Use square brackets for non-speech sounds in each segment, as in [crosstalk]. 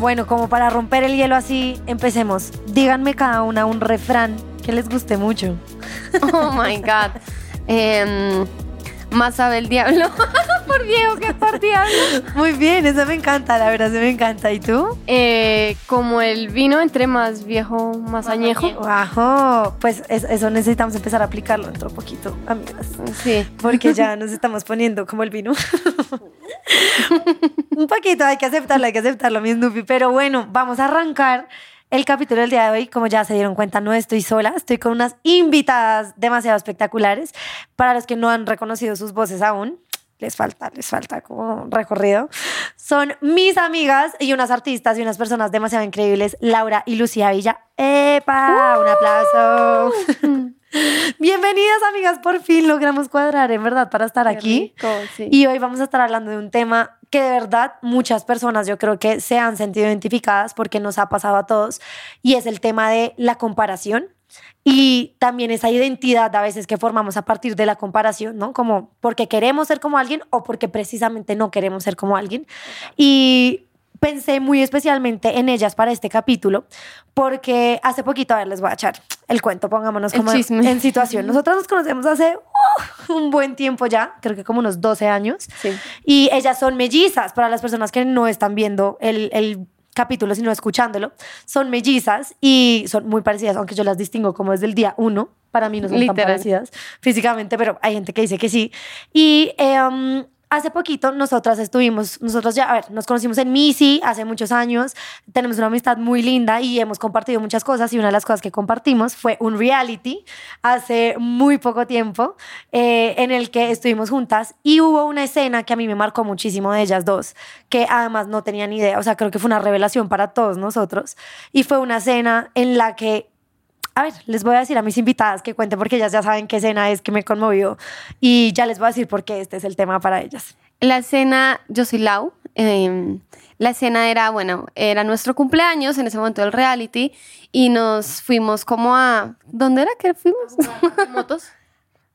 Bueno, como para romper el hielo así, empecemos. Díganme cada una un refrán que les guste mucho. [laughs] Oh my God. Em, más sabe el diablo [laughs] por viejo que por diablo. Muy bien, eso me encanta, la verdad, se me encanta. ¿Y tú? Eh, como el vino, entre más viejo, más, añejo. Bajo. Pues es- eso necesitamos empezar a aplicarlo dentro de poquito, amigas. Sí. Porque ya [laughs] nos estamos poniendo como el vino. Un poquito, hay que aceptarlo, hay que aceptarlo, mi Snoopy. Pero bueno, vamos a arrancar el capítulo del día de hoy. Como ya se dieron cuenta, no estoy sola, estoy con unas invitadas demasiado espectaculares. Para los que no han reconocido sus voces aún, les falta, les falta como recorrido. Son mis amigas y unas artistas y unas personas demasiado increíbles, Laura y Lucía Villa. ¡Epa! Un aplauso. Bienvenidas, amigas. Por fin logramos cuadrar, en verdad, para estar aquí. Rico, sí. Y hoy vamos a estar hablando de un tema que de verdad muchas personas yo creo que se han sentido identificadas porque nos ha pasado a todos y es el tema de la comparación y también esa identidad a veces que formamos a partir de la comparación, ¿no? Como porque queremos ser como alguien o porque precisamente no queremos ser como alguien. Y pensé muy especialmente en ellas para este capítulo porque hace poquito, a ver, les voy a echar el cuento, pongámonos como en situación. Nosotras nos conocemos hace uh, un buen tiempo ya, creo que como unos 12 años. Sí. Y ellas son mellizas, para las personas que no están viendo el, el capítulo, sino escuchándolo. Son mellizas y son muy parecidas, aunque yo las distingo como desde el día uno. Para mí no son tan Literal. parecidas físicamente, pero hay gente que dice que sí. Y em, hace poquito nosotras estuvimos, nosotros ya, a ver, nos conocimos en Misi hace muchos años, tenemos una amistad muy linda y hemos compartido muchas cosas y una de las cosas que compartimos fue un reality hace muy poco tiempo eh, en el que estuvimos juntas y hubo una escena que a mí me marcó muchísimo de ellas dos, que además no tenía ni idea, o sea, creo que fue una revelación para todos nosotros y fue una escena en la que a ver, les voy a decir a mis invitadas que cuenten porque ellas ya saben qué escena es que me conmovió y ya les voy a decir por qué este es el tema para ellas. La escena, yo soy Lau. eh, la escena era, bueno, era nuestro cumpleaños en ese momento del reality y nos fuimos como a. ¿Dónde era que fuimos? motos. [laughs]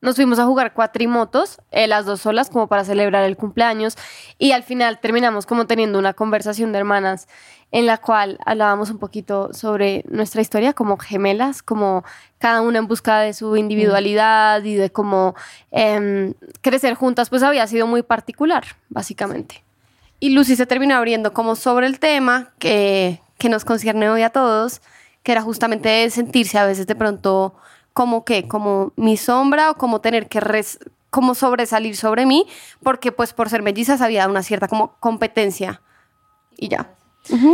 Nos fuimos a jugar cuatrimotos, eh, las dos solas, como para celebrar el cumpleaños. Y al final terminamos como teniendo una conversación de hermanas en la cual hablábamos un poquito sobre nuestra historia como gemelas, como cada una en busca de su individualidad y de cómo em, crecer juntas, pues había sido muy particular, básicamente. Y Lucy se terminó abriendo como sobre el tema que, que nos concierne hoy a todos, que era justamente sentirse a veces de pronto como que, como mi sombra o como tener que res- como sobresalir sobre mí, porque pues por ser mellizas había una cierta como competencia y ya.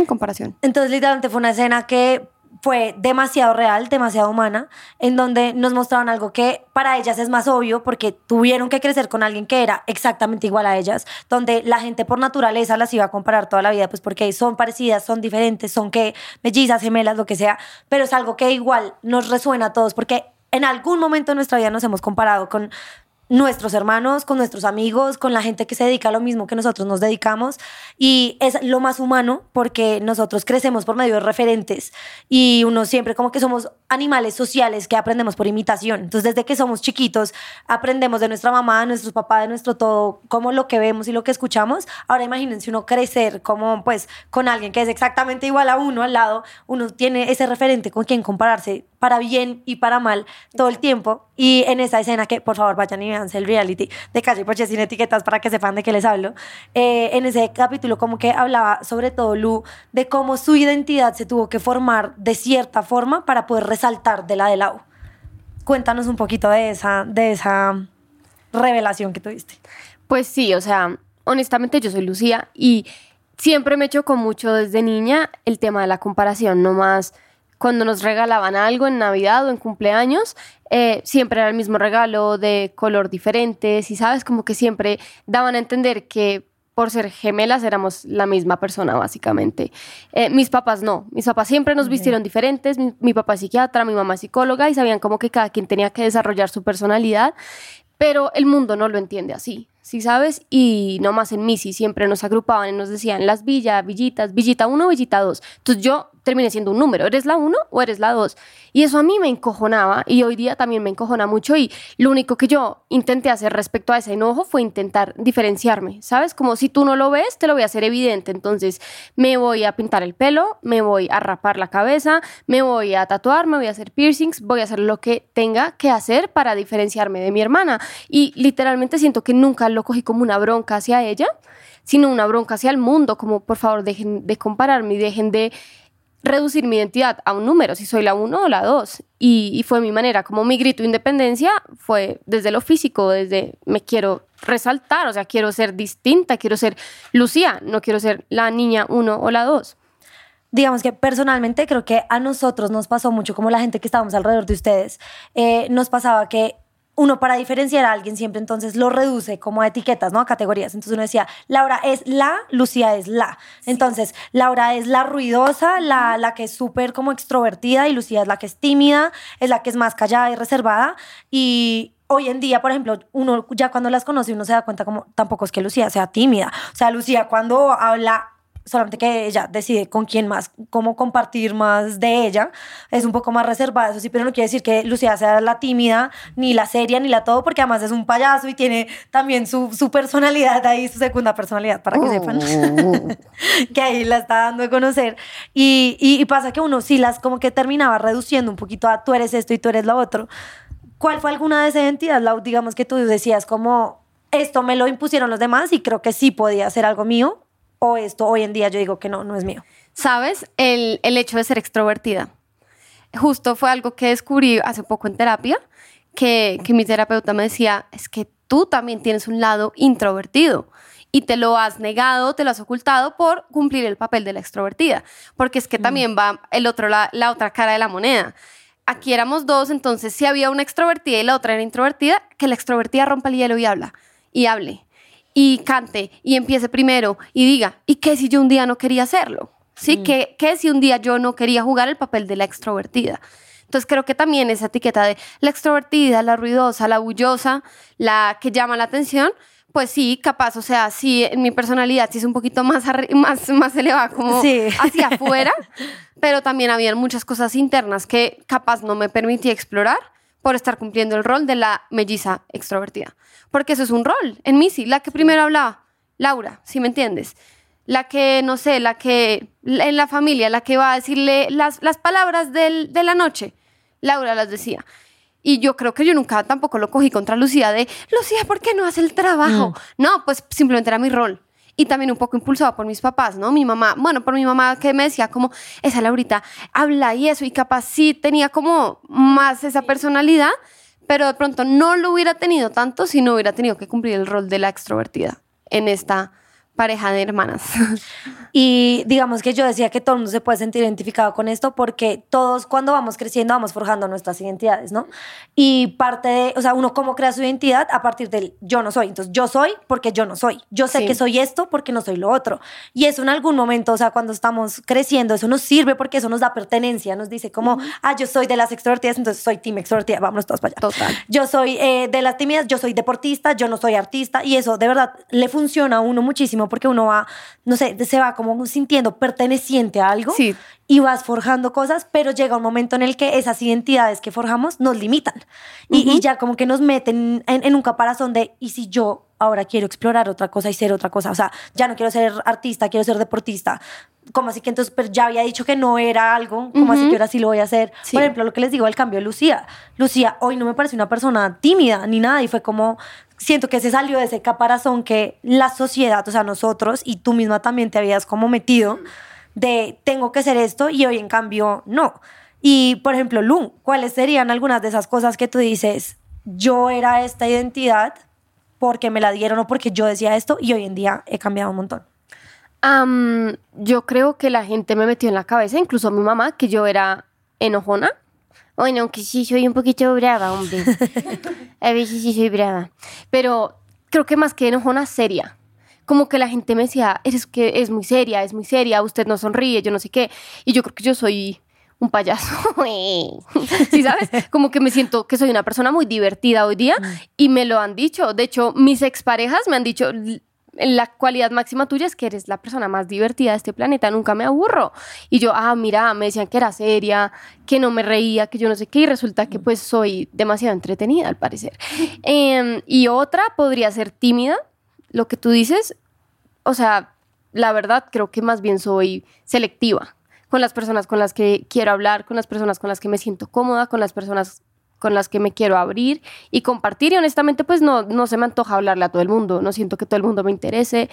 Comparación. Entonces, literalmente fue una escena que fue demasiado real, demasiado humana, en donde nos mostraron algo que para ellas es más obvio porque tuvieron que crecer con alguien que era exactamente igual a ellas, donde la gente por naturaleza las iba a comparar toda la vida, pues porque son parecidas, son diferentes, son que mellizas, gemelas, lo que sea, pero es algo que igual nos resuena a todos porque en algún momento de nuestra vida nos hemos comparado con nuestros hermanos, con nuestros amigos, con la gente que se dedica a lo mismo que nosotros nos dedicamos. Y es lo más humano porque nosotros crecemos por medio de referentes y uno siempre como que somos animales sociales que aprendemos por imitación. Entonces, desde que somos chiquitos, aprendemos de nuestra mamá, de nuestros papás, de nuestro todo, como lo que vemos y lo que escuchamos. Ahora imagínense uno crecer como pues con alguien que es exactamente igual a uno al lado, uno tiene ese referente con quien compararse para bien y para mal todo el tiempo. Y en esa escena que, por favor, vayan y veanse el reality de Calle Poche sin etiquetas para que sepan de qué les hablo. eh, en ese capítulo como que hablaba sobre todo Lu de cómo su identidad se tuvo que formar de cierta forma para poder resaltar de la de Lau. Cuéntanos un poquito de esa, de esa revelación que tuviste. Pues sí, o sea, honestamente yo soy Lucía y siempre me chocó mucho desde niña el tema de la comparación, no más cuando nos regalaban algo en Navidad o en cumpleaños, eh, siempre era el mismo regalo de color diferente, y sabes, como que siempre daban a entender que por ser gemelas éramos la misma persona, básicamente. Eh, mis papás no, mis papás siempre nos vistieron diferentes, mi, mi papá es psiquiatra, mi mamá es psicóloga y sabían como que cada quien tenía que desarrollar su personalidad, pero el mundo no lo entiende así, ¿sí sabes? Y no más en Misi siempre nos agrupaban y nos decían las villas, villitas, villita 1, villita 2. Entonces yo termine siendo un número. ¿Eres la uno o eres la dos? Y eso a mí me encojonaba y hoy día también me encojona mucho y lo único que yo intenté hacer respecto a ese enojo fue intentar diferenciarme, ¿sabes? Como si tú no lo ves, te lo voy a hacer evidente. Entonces me voy a pintar el pelo, me voy a rapar la cabeza, me voy a tatuar, me voy a hacer piercings, voy a hacer lo que tenga que hacer para diferenciarme de mi hermana. Y literalmente siento que nunca lo cogí como una bronca hacia ella, sino una bronca hacia el mundo, como por favor dejen de compararme y dejen de reducir mi identidad a un número, si soy la uno o la dos. Y, fue mi manera, como mi grito de independencia fue desde lo físico, desde me quiero resaltar, o sea, quiero ser distinta, quiero ser Lucía, no quiero ser la niña uno o la dos. Digamos que personalmente creo que a nosotros nos pasó mucho, como la gente que estábamos alrededor de ustedes, eh, nos pasaba que uno para diferenciar a alguien siempre entonces lo reduce como a etiquetas, ¿no? A categorías. Entonces uno decía, Laura es la, Lucía es la. Entonces, Laura es la ruidosa, la, la que es súper como extrovertida y Lucía es la que es tímida, es la que es más callada y reservada. Y hoy en día, por ejemplo, uno ya cuando las conoce uno se da cuenta como tampoco es que Lucía sea tímida. O sea, Lucía cuando habla solamente que ella decide con quién más, cómo compartir más de ella. Es un poco más reservada, eso sí, pero no quiere decir que Lucía sea la tímida, ni la seria, ni la todo, porque además es un payaso y tiene también su, su personalidad ahí, su segunda personalidad, para que sepan, [laughs] que ahí la está dando a conocer. Y, y, pasa que uno sí las como que terminaba reduciendo un poquito a tú eres esto y tú eres lo otro. ¿Cuál fue alguna de esas identidades, digamos que tú decías como esto me lo impusieron los demás y creo que sí podía ser algo mío o esto hoy en día yo digo que no, no es mío. ¿Sabes? El, el hecho de ser extrovertida. Justo fue algo que descubrí hace poco en terapia, que, que mi terapeuta me decía, es que tú también tienes un lado introvertido y te lo has negado, te lo has ocultado por cumplir el papel de la extrovertida, porque es que mm. también va el otro, la, la, otra cara de la moneda. Aquí éramos dos, entonces si había una extrovertida y la otra era introvertida, que la extrovertida rompa el hielo y habla, y hable y cante y empiece primero y diga, ¿y qué si yo un día no quería hacerlo? ¿Sí? Mm. ¿Qué, ¿Qué si un día yo no quería jugar el papel de la extrovertida? Entonces creo que también esa etiqueta de la extrovertida, la ruidosa, la bullosa, la que llama la atención, pues sí, capaz, o sea, sí, en mi personalidad sí es un poquito más, más, más elevada como hacia afuera, [laughs] pero también había muchas cosas internas que capaz no me permitía explorar por estar cumpliendo el rol de la melliza extrovertida. Porque eso es un rol. En sí, la que primero hablaba, Laura, si me entiendes. La que, no sé, la que en la familia, la que va a decirle las, las palabras del, de la noche, Laura las decía. Y yo creo que yo nunca tampoco lo cogí contra Lucía de, Lucía, ¿por qué no hace el trabajo? No, pues simplemente era mi rol y también un poco impulsada por mis papás, ¿no? Mi mamá, bueno, por mi mamá que me decía como, esa Laurita habla y eso, y capaz sí tenía como más esa personalidad, pero de pronto no lo hubiera tenido tanto si no hubiera tenido que cumplir el rol de la extrovertida en esta pareja de hermanas. [laughs] Y digamos que yo decía que todo el mundo se puede sentir identificado con esto porque todos cuando vamos creciendo vamos forjando nuestras identidades, ¿no? Y parte de, o sea, uno cómo crea su identidad a partir del yo no soy. Entonces, yo soy porque yo no soy. Yo sé que soy esto porque no soy lo otro. Y eso en algún momento, o sea, cuando estamos creciendo, eso nos sirve porque eso nos da pertenencia, nos dice como, ah, yo soy de las extrovertidas, entonces soy team extrovertida, vámonos todos para allá. Total. Yo soy eh, de las tímidas, yo soy deportista, yo no soy artista y eso de verdad le funciona a uno muchísimo porque uno va, no sé, se va como sintiendo perteneciente a algo y vas forjando cosas, pero llega un momento en el que esas identidades que forjamos nos limitan y, ya como que nos meten en, un caparazón de, ¿y si yo ahora quiero explorar otra cosa y ser otra cosa? O sea, ya no quiero ser artista, quiero ser deportista. Como así que entonces, pero ya había dicho que no era algo, como así que ahora sí lo voy a hacer. Por ejemplo, lo que les digo, el cambio de Lucía. Lucía hoy no me parece una persona tímida ni nada y fue como, siento que se salió de ese caparazón que la sociedad, o sea, nosotros y tú misma también te habías como metido de tengo que ser esto y hoy en cambio no. Y por ejemplo, Lu, ¿cuáles serían algunas de esas cosas que tú dices, yo era esta identidad porque me la dieron o porque yo decía esto y hoy en día he cambiado un montón? yo creo que la gente me metió en la cabeza, incluso mi mamá, que yo era enojona bueno, aunque sí soy un poquito brava, hombre. [laughs] A veces sí soy brava. Pero creo que más que enojona, seria. Como que la gente me decía, es que es muy seria, es muy seria, usted no sonríe, yo no sé qué. Y yo creo que yo soy un payaso. [laughs] ¿Sí sabes? Como que me siento que soy una persona muy divertida hoy día mm. y me lo han dicho. De hecho, mis exparejas me han dicho, la cualidad máxima tuya es que eres la persona más divertida de este planeta, nunca me aburro. Y yo, ah, mira, me decían que era seria, que no me reía, que yo no sé qué, y resulta que pues soy demasiado entretenida al parecer. [laughs] Em, y otra podría ser tímida, lo que tú dices, o sea, la verdad creo que más bien soy selectiva con las personas con las que quiero hablar, con las personas con las que me siento cómoda, con las personas con las que me quiero abrir y compartir. Y honestamente, pues no, no se me antoja hablarle a todo el mundo. No siento que todo el mundo me interese.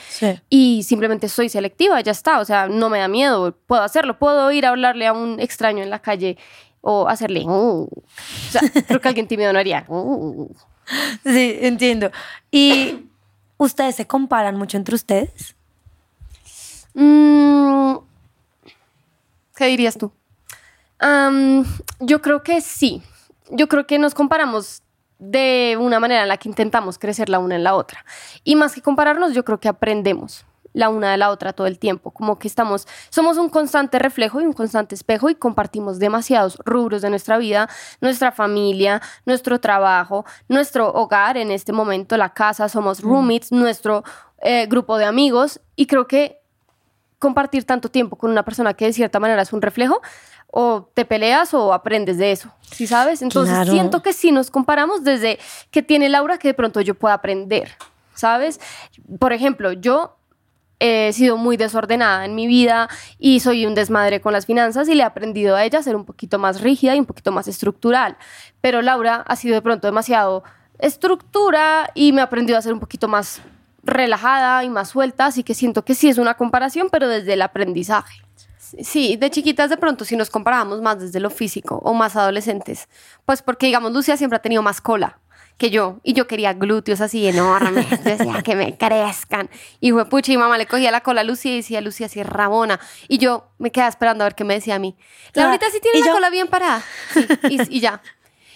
Y simplemente soy selectiva, ya está. O sea, no me da miedo. Puedo hacerlo. Puedo ir a hablarle a un extraño en la calle o hacerle. Uh". O sea, [laughs] creo que alguien tímido no haría. Uh". Sí, entiendo. ¿Y ustedes se comparan mucho entre ustedes? Mm, ¿Qué dirías tú? yo creo que sí yo creo que nos comparamos de una manera en la que intentamos crecer la una en la otra. Y más que compararnos, yo creo que aprendemos la una de la otra todo el tiempo, como que estamos, somos un constante reflejo y un constante espejo y compartimos demasiados rubros de nuestra vida, nuestra familia, nuestro trabajo, nuestro hogar en este momento, la casa, somos mm. roommates, nuestro eh, grupo de amigos y creo que compartir tanto tiempo con una persona que de cierta manera es un reflejo, o te peleas o aprendes de eso, ¿sí sabes? Entonces siento que si nos comparamos desde que tiene Laura que de pronto yo pueda aprender, ¿sabes? Por ejemplo, yo he sido muy desordenada en mi vida y soy un desmadre con las finanzas y le he aprendido a ella a ser un poquito más rígida y un poquito más estructural, pero Laura ha sido de pronto demasiado estructura y me ha aprendido a ser un poquito más relajada y más suelta, así que siento que sí es una comparación, pero desde el aprendizaje. Sí, de chiquitas de pronto si nos comparábamos más desde lo físico o más adolescentes, pues porque digamos Lucia siempre ha tenido más cola que yo y yo quería glúteos así enormes, decía que me crezcan y fue pucha y mamá le cogía la cola a Lucia y decía Lucia así Ramona y yo me quedaba esperando a ver qué me decía a mí. Laurita sí tiene la cola bien parada. Y ya.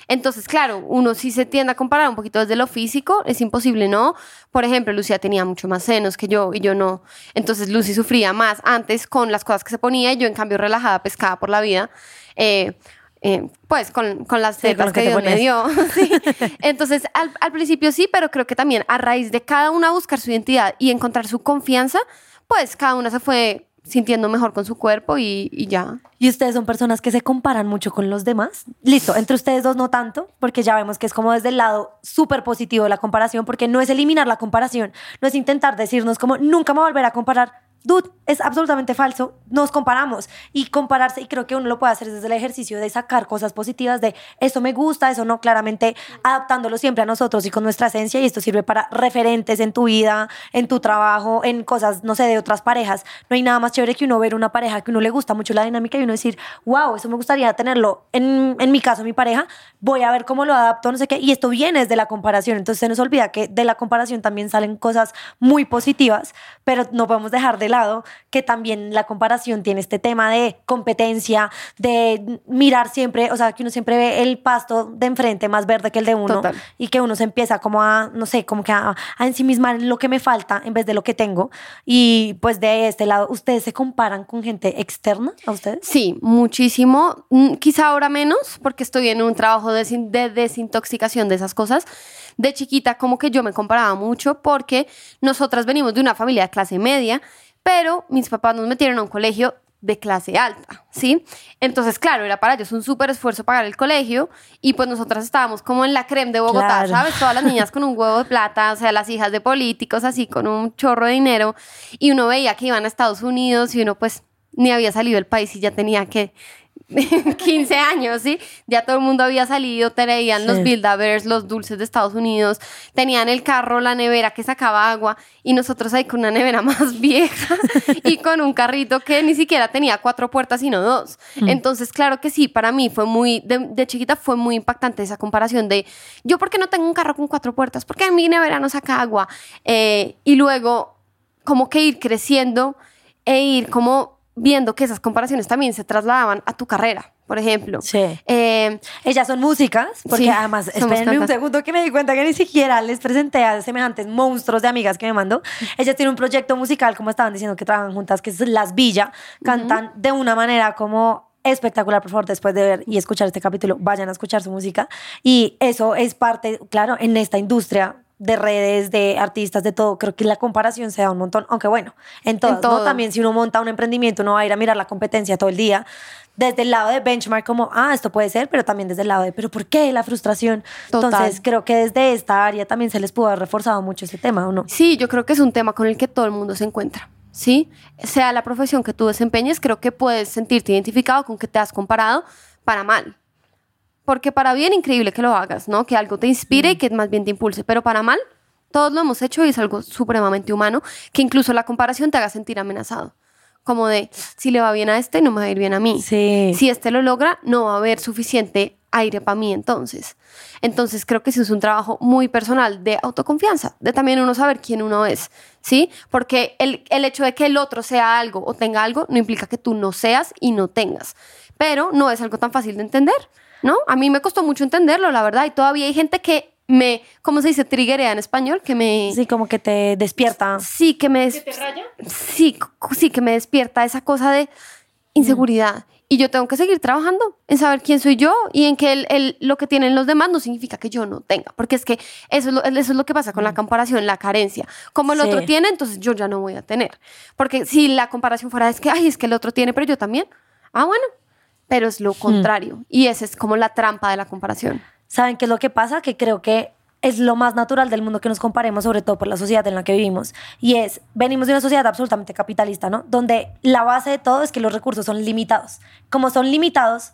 Entonces, claro, uno sí se tiende a comparar un poquito desde lo físico, es imposible, ¿no? Por ejemplo, Lucía tenía mucho más senos que yo y yo no. Entonces, Lucy sufría más antes con las cosas que se ponía y yo, en cambio, relajada, pescada por la vida. Eh, eh, pues con, con las tetas que, Dios me dio. [laughs] [laughs] Entonces, al, al, principio sí, pero creo que también a raíz de cada una buscar su identidad y encontrar su confianza, pues cada una se fue sintiendo mejor con su cuerpo y, y, ya. ¿Y ustedes son personas que se comparan mucho con los demás? Listo, entre ustedes dos no tanto, porque ya vemos que es como desde el lado súper positivo de la comparación, porque no es eliminar la comparación, no es intentar decirnos como nunca me voy a volver a comparar, dude, es absolutamente falso. Nos comparamos y compararse, y creo que uno lo puede hacer desde el ejercicio de sacar cosas positivas de eso me gusta, eso no, claramente adaptándolo siempre a nosotros y con nuestra esencia. Y esto sirve para referentes en tu vida, en tu trabajo, en cosas, no sé, de otras parejas. No hay nada más chévere que uno ver una pareja que uno le gusta mucho la dinámica y uno decir, wow, eso me gustaría tenerlo. En, en mi caso, mi pareja, voy a ver cómo lo adapto, no sé qué. Y esto viene desde la comparación. Entonces se nos olvida que de la comparación también salen cosas muy positivas, pero no podemos dejar de lado que también la comparación tiene este tema de competencia, de mirar siempre, o sea, que uno siempre ve el pasto de enfrente más verde que el de uno y que uno se empieza como a, no sé, como que a, a ensimismar lo que me falta en vez de lo que tengo. Y pues de este lado, ¿ustedes se comparan con gente externa a ustedes? Sí, muchísimo. Mm, quizá ahora menos, porque estoy en un trabajo de, de desintoxicación de esas cosas de chiquita como que yo me comparaba mucho porque nosotras venimos de una familia de clase media pero mis papás nos metieron a un colegio de clase alta, ¿sí? Entonces, claro, era para ellos un súper esfuerzo pagar el colegio y pues nosotras estábamos como en la creme de Bogotá, ¿sabes? Todas las niñas con un huevo de plata, o sea, las hijas de políticos así con un chorro de dinero y uno veía que iban a Estados Unidos y uno pues ni había salido del país y ya tenía que [laughs] 15 años, ¿sí? Ya todo el mundo había salido, traían los build los dulces de Estados Unidos, tenían el carro, la nevera que sacaba agua y nosotros ahí con una nevera [laughs] más vieja y con un carrito que ni siquiera tenía cuatro puertas sino dos. Mm. Entonces, claro que sí, para mí fue muy, de, chiquita fue muy impactante esa comparación de yo porque no tengo un carro con cuatro puertas, porque mi nevera no saca agua eh, y luego como que ir creciendo e ir como viendo que esas comparaciones también se trasladaban a tu carrera, por ejemplo. Sí. Eh, Ellas son músicas, porque además, espérenme un segundo que me di cuenta que ni siquiera les presenté a semejantes monstruos de amigas que me mandó. Ellas tienen un proyecto musical, como estaban diciendo, que trabajan juntas, que es Las Villa. Cantan de una manera como espectacular, por favor, después de ver y escuchar este capítulo, vayan a escuchar su música. Y eso es parte, claro, en esta industria de redes, de artistas, de todo. Creo que la comparación se da un montón. Aunque bueno, en todo. También si uno monta un emprendimiento, uno va a ir a mirar la competencia todo el día. Desde el lado de benchmark, como, ah, esto puede ser, pero también desde el lado de, pero ¿por qué la frustración? Total. Entonces, creo que desde esta área también se les pudo haber reforzado mucho ese tema, ¿o no? Sí, yo creo que es un tema con el que todo el mundo se encuentra, ¿sí? Sea la profesión que tú desempeñes, creo que puedes sentirte identificado con que te has comparado para mal. Porque para bien, increíble que lo hagas, ¿no? Que algo te inspire y que más bien te impulse, pero para mal, todos lo hemos hecho y es algo supremamente humano, que incluso la comparación te haga sentir amenazado. Como de, si le va bien a este, no me va a ir bien a mí. Sí. Si este lo logra, no va a haber suficiente aire para mí entonces. Entonces creo que es un trabajo muy personal de autoconfianza, de también uno saber quién uno es, ¿sí? Porque el, el hecho de que el otro sea algo o tenga algo no implica que tú no seas y no tengas, pero no es algo tan fácil de entender, ¿no? A mí me costó mucho entenderlo, la verdad, y todavía hay gente que me, ¿cómo se dice? Triggerea en español, que me... Sí, como que te despierta. Sí, que me... des- Sí, sí, que me despierta esa cosa de inseguridad. Y yo tengo que seguir trabajando en saber quién soy yo y en que el, el- lo que tienen los demás no significa que yo no tenga. Porque es que eso es lo, eso es lo que pasa con la comparación, la carencia. Como el Sí. otro tiene, entonces yo ya no voy a tener. Porque si la comparación fuera es que, ay, es que el otro tiene, pero yo también. Ah, bueno. Pero es lo contrario. Y esa es como la trampa de la comparación. ¿Saben qué es lo que pasa? Que creo que es lo más natural del mundo que nos comparemos, sobre todo por la sociedad en la que vivimos. Y es, venimos de una sociedad absolutamente capitalista, ¿no? Donde la base de todo es que los recursos son limitados. Como son limitados,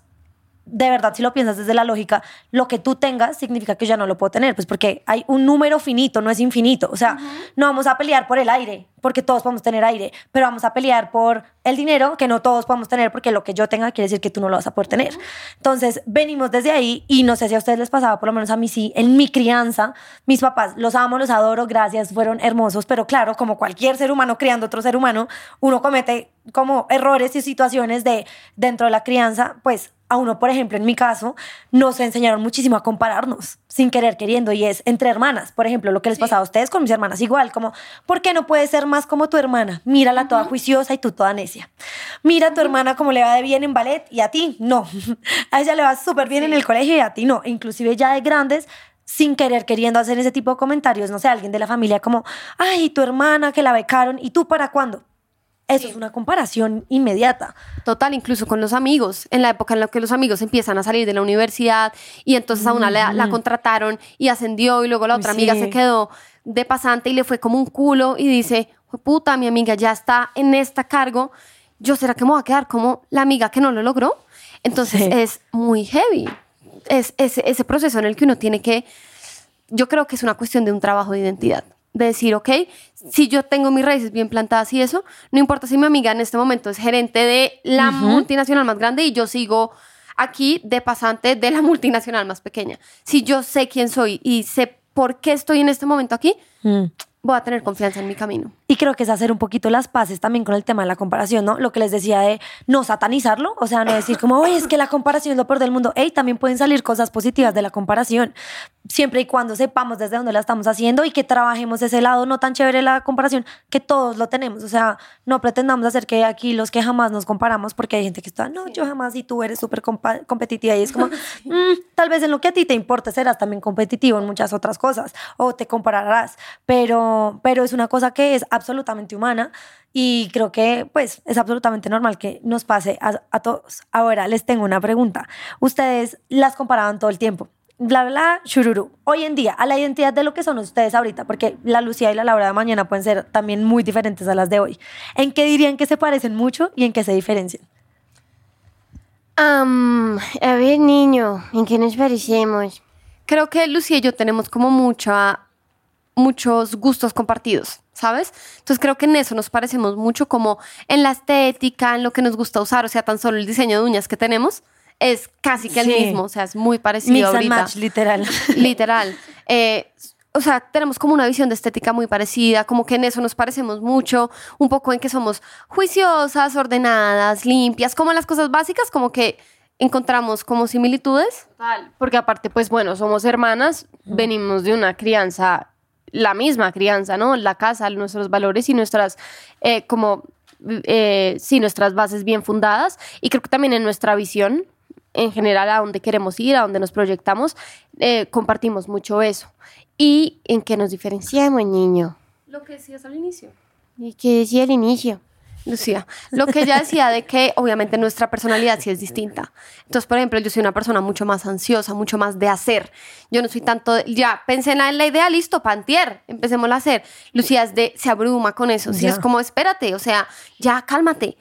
de verdad, si lo piensas desde la lógica, lo que tú tengas significa que yo ya no lo puedo tener, pues porque hay un número finito, no es infinito. O sea, no vamos a pelear por el aire, porque todos podemos tener aire, pero vamos a pelear por el dinero, que no todos podemos tener, porque lo que yo tenga quiere decir que tú no lo vas a poder tener. Entonces, venimos desde ahí y no sé si a ustedes les pasaba, por lo menos a mí sí, en mi crianza, mis papás los amo, los adoro, gracias, fueron hermosos, pero claro, como cualquier ser humano criando otro ser humano, uno comete como errores y situaciones de dentro de la crianza, pues a uno, por ejemplo, en mi caso, nos enseñaron muchísimo a compararnos sin querer queriendo y es entre hermanas, por ejemplo, lo que les pasaba a ustedes con mis hermanas igual, como, ¿por qué no puedes ser más como tu hermana? Mírala toda juiciosa y tú toda necia. Mira a tu hermana cómo le va de bien en ballet y a ti no. [laughs] A ella le va súper bien en el colegio y a ti no. Inclusive ya de grandes sin querer queriendo hacer ese tipo de comentarios, no sé, alguien de la familia como, ay, tu hermana que la becaron y tú para cuándo. Eso es una comparación inmediata. Total, incluso con los amigos, en la época en la que los amigos empiezan a salir de la universidad y entonces a una la, la contrataron y ascendió y luego la otra Sí. amiga se quedó de pasante y le fue como un culo y dice, "Jue puta, mi amiga ya está en esta cargo, yo será que me voy a quedar como la amiga que no lo logró. Entonces Sí. es muy heavy. Es ese proceso en el que uno tiene que, yo creo que es una cuestión de un trabajo de identidad. De decir, ok, si yo tengo mis raíces bien plantadas y eso, no importa si mi amiga en este momento es gerente de la multinacional más grande y yo sigo aquí de pasante de la [laughs] multinacional más pequeña. Si yo sé quién soy y sé por qué estoy en este momento aquí, voy a tener confianza en mi camino. Y creo que es hacer un poquito las paces también con el tema de la comparación, ¿no? Lo que les decía de no satanizarlo, o sea, no decir como, oye, es que la comparación es lo peor del mundo. Ey, también pueden salir cosas positivas de la comparación, siempre y cuando sepamos desde dónde la estamos haciendo y que trabajemos ese lado no tan chévere la comparación, que todos lo tenemos. O sea, no pretendamos hacer que aquí los que jamás nos comparamos, porque hay gente que está, no, yo jamás y tú eres súper competitiva y es como, [laughs] "Mm, tal vez en lo que a ti te importe serás también competitivo en muchas otras cosas o te compararás, pero, pero es una cosa que es absolutamente humana y creo que pues es absolutamente normal que nos pase a, a todos. Ahora les tengo una pregunta. Ustedes las comparaban todo el tiempo. Bla, bla, shururu. Hoy en día, a la identidad de lo que son ustedes ahorita, porque la Lucía y la Laura de mañana pueden ser también muy diferentes a las de hoy. ¿En qué dirían que se parecen mucho y en qué se diferencian? Am, a ver, niño, ¿en qué nos parecemos? Creo que Lucía y yo tenemos como mucha, muchos gustos compartidos, ¿sabes? Entonces creo que en eso nos parecemos mucho como en la estética, en lo que nos gusta usar, o sea, tan solo el diseño de uñas que tenemos es casi que Sí. el mismo, o sea, es muy parecido Mix and ahorita. match, literal. [laughs] Literal. Eh, o sea, tenemos como una visión de estética muy parecida, como que en eso nos parecemos mucho, un poco en que somos juiciosas, ordenadas, limpias, como las cosas básicas, como que encontramos como similitudes. Total, porque aparte, pues bueno, somos hermanas, venimos de una crianza, la misma crianza, ¿no? La casa, nuestros valores y nuestras, eh, como, eh, sí, nuestras bases bien fundadas. Y creo que también en nuestra visión, en general a dónde queremos ir, a dónde nos proyectamos, eh, compartimos mucho eso. ¿Y en qué nos diferenciamos, niño? Lo que decías al inicio. ¿Y qué decía al inicio? Lucía, lo que ella decía de que obviamente nuestra personalidad sí es distinta. Entonces, por ejemplo, yo soy una persona mucho más ansiosa, mucho más de hacer. Yo no soy tanto, de- ya pensé en la, en la idea, listo, pantier, empecemos a hacer. Lucía es de, se abruma con eso, sí, Ya. es como, espérate, o sea, ya cálmate,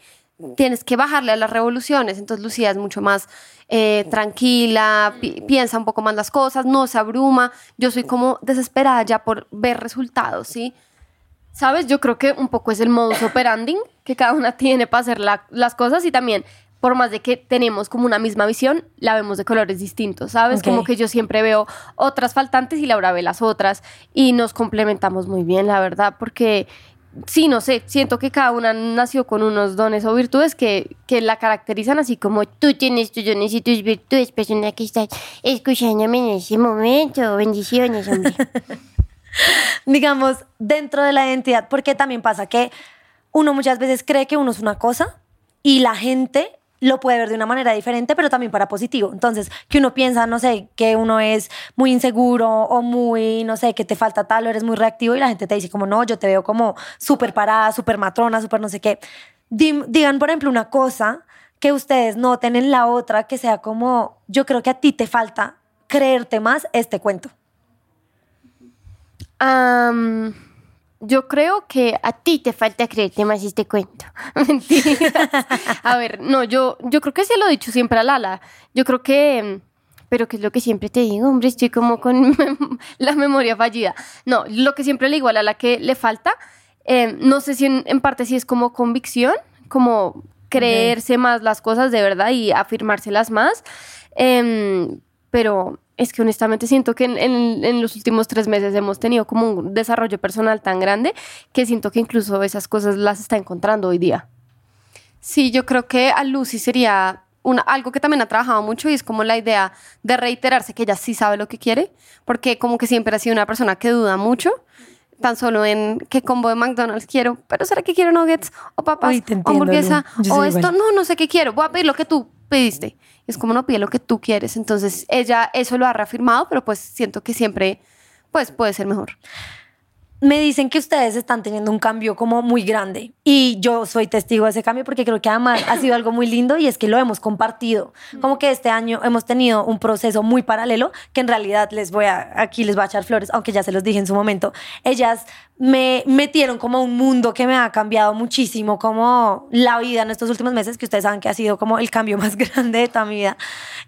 tienes que bajarle a las revoluciones. Entonces, Lucía es mucho más eh, tranquila, pi- piensa un poco más las cosas, no se abruma. Yo soy como desesperada ya por ver resultados, ¿sí? ¿Sabes? Yo creo que un poco es el modus operandi que cada una tiene para hacer la- las cosas y también, por más de que tenemos como una misma visión, la vemos de colores distintos, ¿sabes? Como que yo siempre veo otras faltantes y Laura ve las otras y nos complementamos muy bien, la verdad, porque sí, no sé, siento que cada una nació con unos dones o virtudes que, que la caracterizan así como tú tienes tus dones y tus virtudes, persona que estás escuchándome en ese momento. Bendiciones, hombre. [laughs] digamos, dentro de la identidad, porque también pasa que uno muchas veces cree que uno es una cosa y la gente lo puede ver de una manera diferente, pero también para positivo. Entonces, que uno piensa, no sé, que uno es muy inseguro o muy, no sé, que te falta tal o eres muy reactivo y la gente te dice como, no, yo te veo como súper parada, súper matrona, súper no sé qué. Digan, por ejemplo, una cosa que ustedes noten en la otra que sea como, yo creo que a ti te falta creerte más este cuento. Am, yo creo que a ti te falta creerte más este cuento. [laughs] Mentira. A ver, no, yo, yo creo que se lo he dicho siempre a Lala. Yo creo que, mm, pero que es lo que siempre te digo, hombre, estoy como con [laughs] la memoria fallida. No, lo que siempre le digo a Lala que le falta, eh, no sé si en, en parte si es como convicción, como creerse más las cosas de verdad y afirmárselas más. Em, pero es que honestamente siento que en, en- en los últimos tres meses hemos tenido como un desarrollo personal tan grande que siento que incluso esas cosas las está encontrando hoy día. Sí, yo creo que a Lucy sería una, algo que también ha trabajado mucho y es como la idea de reiterarse que ella sí sabe lo que quiere, porque como que siempre ha sido una persona que duda mucho, tan solo en qué combo de McDonald's quiero, pero ¿será que quiero nuggets o papas Uy, te o entiendo, hamburguesa o esto? igual. No, no sé qué quiero, voy a pedir lo que tú pediste. Es como no pide lo que tú quieres, entonces ella eso lo ha reafirmado, pero pues siento que siempre pues puede ser mejor. me dicen que ustedes están teniendo un cambio como muy grande y yo soy testigo de ese cambio porque creo que además ha sido algo muy lindo y es que lo hemos compartido. Como que este año hemos tenido un proceso muy paralelo que en realidad les voy a, aquí les voy a echar flores, aunque ya se los dije en su momento. Ellas me metieron como un mundo que me ha cambiado muchísimo, como la vida en estos últimos meses, que ustedes saben que ha sido como el cambio [laughs] más grande de toda mi vida.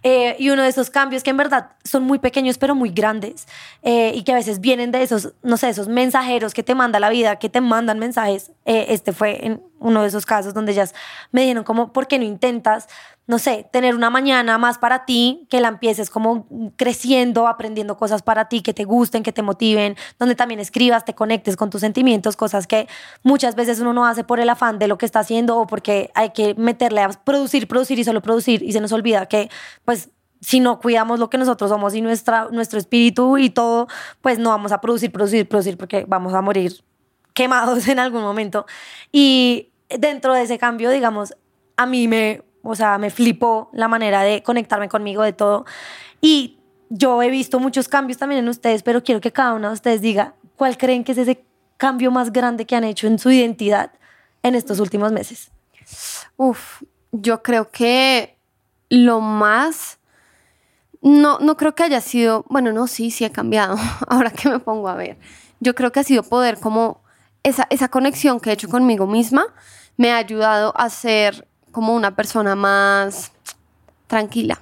Eh, y uno de esos cambios que en verdad son muy pequeños, pero muy grandes, eh, y que a veces vienen de esos, no sé, esos mensajeros que te manda la vida, que te mandan mensajes. Eh, este fue en uno de esos casos donde ellas me dijeron como, ¿por qué no intentas? no sé, tener una mañana más para ti, que la empieces como creciendo, aprendiendo cosas para ti que te gusten, que te motiven, donde también escribas, te conectes con tus sentimientos, cosas que muchas veces uno no hace por el afán de lo que está haciendo o porque hay que meterle a producir, producir y solo producir y se nos olvida que pues si no cuidamos lo que nosotros somos y nuestra, nuestro espíritu y todo, pues no vamos a producir, producir, producir porque vamos a morir quemados [laughs] en algún momento. Y dentro de ese cambio, digamos, a mí me, o sea, me flipó la manera de conectarme conmigo de todo. Y yo he visto muchos cambios también en ustedes, pero quiero que cada uno de ustedes diga cuál creen que es ese cambio más grande que han hecho en su identidad en estos últimos meses. Uf, yo creo que lo más... No, no creo que haya sido, bueno, no, sí, sí he cambiado, [laughs] ahora que me pongo a ver. Yo creo que ha sido poder como esa, esa conexión que he hecho conmigo misma me ha ayudado a ser como una persona más tranquila,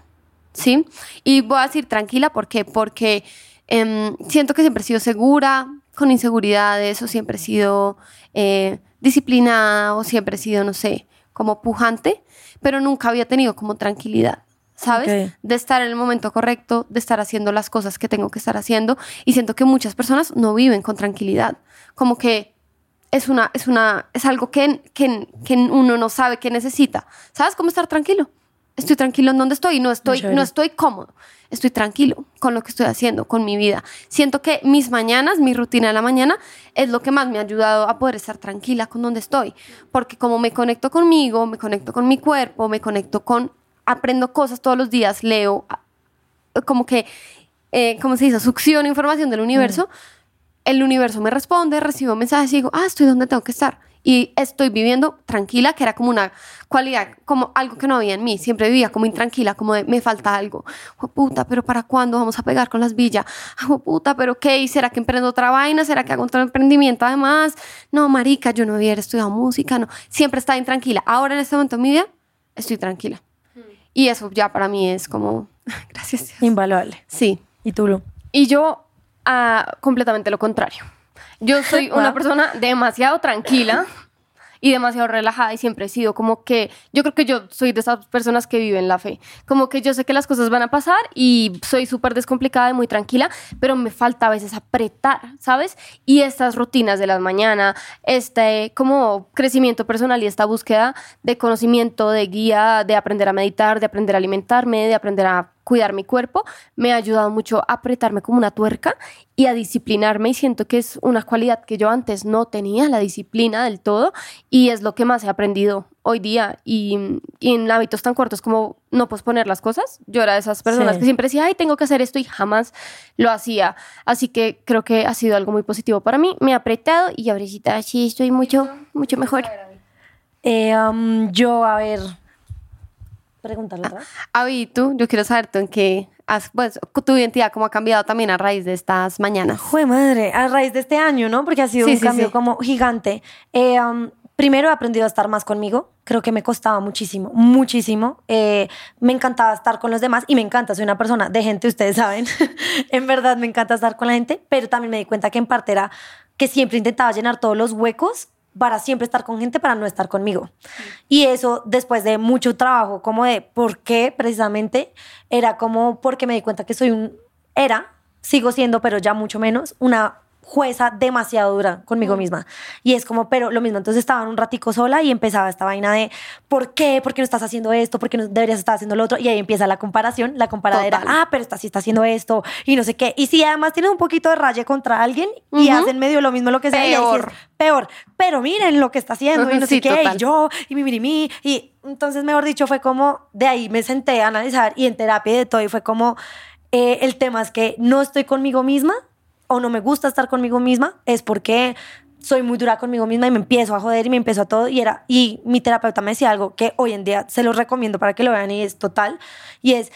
¿sí? Y voy a decir tranquila, ¿por qué? Porque em, siento que siempre he sido segura, con inseguridades, o siempre he sido eh, disciplinada, o siempre he sido, no sé, como pujante, pero nunca había tenido como tranquilidad. ¿Sabes? De estar en el momento correcto, de estar haciendo las cosas que tengo que estar haciendo. Y siento que muchas personas no viven con tranquilidad. Como que es una, es una, es algo que, que, que uno no sabe que necesita. ¿Sabes cómo estar tranquilo? Estoy tranquilo en donde estoy y no estoy, no estoy cómodo. Estoy tranquilo con lo que estoy haciendo, con mi vida. Siento que mis mañanas, mi rutina de la mañana, es lo que más me ha ayudado a poder estar tranquila con donde estoy. Porque como me conecto conmigo, me conecto con mi cuerpo, me conecto con aprendo cosas todos los días, leo, como que, eh, ¿cómo se dice? Succiono información del universo. El universo me responde, recibo mensajes y digo, ah, estoy donde tengo que estar y estoy viviendo tranquila, que era como una cualidad, como algo que no había en mí. Siempre vivía como intranquila, como de me falta algo. Puta, pero ¿para cuándo vamos a pegar con las villas? Oh, puta, pero ¿qué? ¿Será que emprendo otra vaina? ¿Será que hago otro emprendimiento además? No, marica, yo no había estudiado música, no. Siempre estaba intranquila. Ahora en este momento de mi vida estoy tranquila. Y eso ya para mí es como, [laughs] gracias. Invaluable. Sí. ¿Y tú, Lu? Y yo, ah, completamente lo contrario. Yo soy [laughs] una persona demasiado tranquila y demasiado relajada y siempre he sido como que yo creo que yo soy de esas personas que viven la fe. Como que yo sé que las cosas van a pasar y soy súper descomplicada y muy tranquila, pero me falta a veces apretar, ¿sabes? Y estas rutinas de las mañanas, este como crecimiento personal y esta búsqueda de conocimiento, de guía, de aprender a meditar, de aprender a alimentarme, de aprender a cuidar mi cuerpo, me ha ayudado mucho a apretarme como una tuerca y a disciplinarme y siento que es una cualidad que yo antes no tenía, la disciplina del todo, y es lo que más he aprendido hoy día y, en hábitos tan cortos como no posponer las cosas. Yo era de esas personas que siempre decía, ay, tengo que hacer esto y jamás lo hacía. Así que creo que ha sido algo muy positivo para mí. Me ha apretado y ahorita sí estoy mucho, mucho mejor. Eh, um, yo, a ver, preguntarle otra Avi, tú, yo quiero saber tú en qué has, pues, tu identidad cómo ha cambiado también a raíz de estas mañanas. Jue madre, a raíz de este año, ¿no? Porque ha sido un cambio como gigante. Eh, um, primero he aprendido a estar más conmigo. Creo que me costaba muchísimo, muchísimo. Eh, me encantaba estar con los demás y me encanta, soy una persona de gente, ustedes saben. [laughs] en verdad me encanta estar con la gente, pero también me di cuenta que en parte era que siempre intentaba llenar todos los huecos para siempre estar con gente, para no estar conmigo. Y eso después de mucho trabajo, como de por qué precisamente, era como porque me di cuenta que soy un, era, sigo siendo, pero ya mucho menos, una jueza demasiado dura conmigo misma. Y es como, pero lo mismo, entonces estaba un ratico sola y empezaba esta vaina de, ¿por qué? ¿Por qué no estás haciendo esto? ¿Por qué no deberías estar haciendo lo otro? Y ahí empieza la comparación, la comparadera. Ah, pero esta sí está haciendo esto y no sé qué. Y si además tienes un poquito de raye contra alguien y hacen medio lo mismo, lo que sea, peor. peor. Pero miren lo que está haciendo y no sé qué, y yo, y mi, mi, mi. Y entonces, mejor dicho, fue como, de ahí me senté a analizar y en terapia de todo y fue como, eh, el tema es que no estoy conmigo misma o no me gusta estar conmigo misma, es porque soy muy dura conmigo misma y me empiezo a joder y me empiezo a todo. Y era y mi terapeuta me decía algo que hoy en día se lo recomiendo para que lo vean y es total. Y es